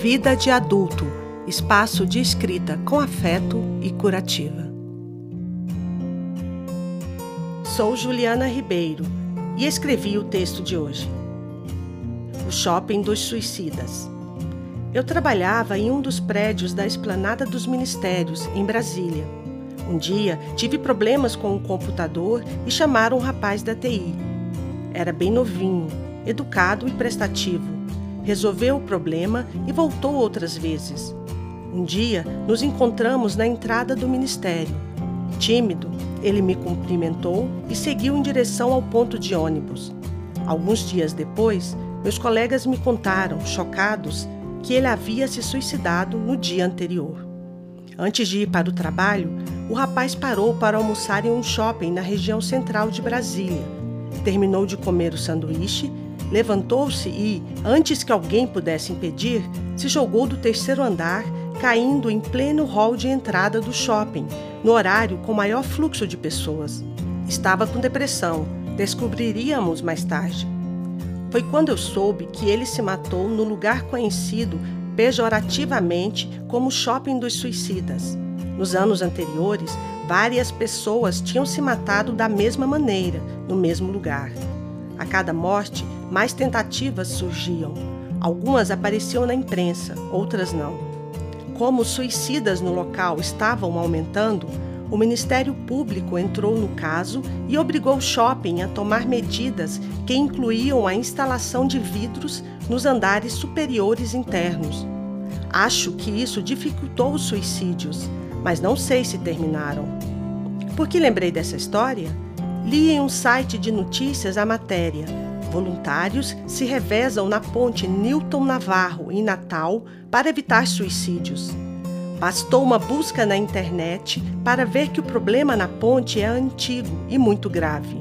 Vida de Adulto espaço de escrita com afeto e curativa. Sou Juliana Ribeiro e escrevi o texto de hoje. O Shopping dos Suicidas. Eu trabalhava em um dos prédios da Esplanada dos Ministérios, em Brasília. Um dia tive problemas com o computador e chamaram um rapaz da TI. Era bem novinho, educado e prestativo resolveu o problema e voltou outras vezes. Um dia nos encontramos na entrada do ministério. Tímido, ele me cumprimentou e seguiu em direção ao ponto de ônibus. Alguns dias depois, meus colegas me contaram, chocados, que ele havia se suicidado no dia anterior. Antes de ir para o trabalho, o rapaz parou para almoçar em um shopping na região central de Brasília. Terminou de comer o sanduíche Levantou-se e, antes que alguém pudesse impedir, se jogou do terceiro andar, caindo em pleno hall de entrada do shopping, no horário com maior fluxo de pessoas. Estava com depressão, descobriríamos mais tarde. Foi quando eu soube que ele se matou no lugar conhecido pejorativamente como Shopping dos Suicidas. Nos anos anteriores, várias pessoas tinham se matado da mesma maneira, no mesmo lugar. A cada morte, mais tentativas surgiam. Algumas apareciam na imprensa, outras não. Como os suicidas no local estavam aumentando, o Ministério Público entrou no caso e obrigou o shopping a tomar medidas que incluíam a instalação de vidros nos andares superiores internos. Acho que isso dificultou os suicídios, mas não sei se terminaram. Por que lembrei dessa história? Li em um site de notícias a matéria Voluntários se revezam na ponte Newton Navarro, em Natal, para evitar suicídios. Bastou uma busca na internet para ver que o problema na ponte é antigo e muito grave.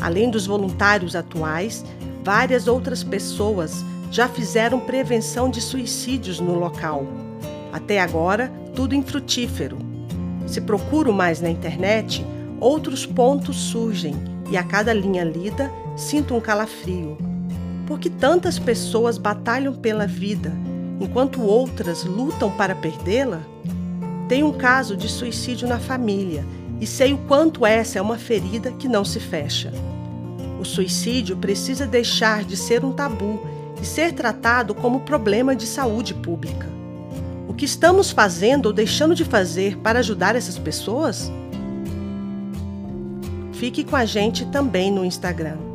Além dos voluntários atuais, várias outras pessoas já fizeram prevenção de suicídios no local. Até agora, tudo infrutífero. Se procuro mais na internet, outros pontos surgem e a cada linha lida sinto um calafrio. Porque tantas pessoas batalham pela vida enquanto outras lutam para perdê-la? Tem um caso de suicídio na família e sei o quanto essa é uma ferida que não se fecha. O suicídio precisa deixar de ser um tabu e ser tratado como problema de saúde pública. O que estamos fazendo ou deixando de fazer para ajudar essas pessoas? Fique com a gente também no Instagram.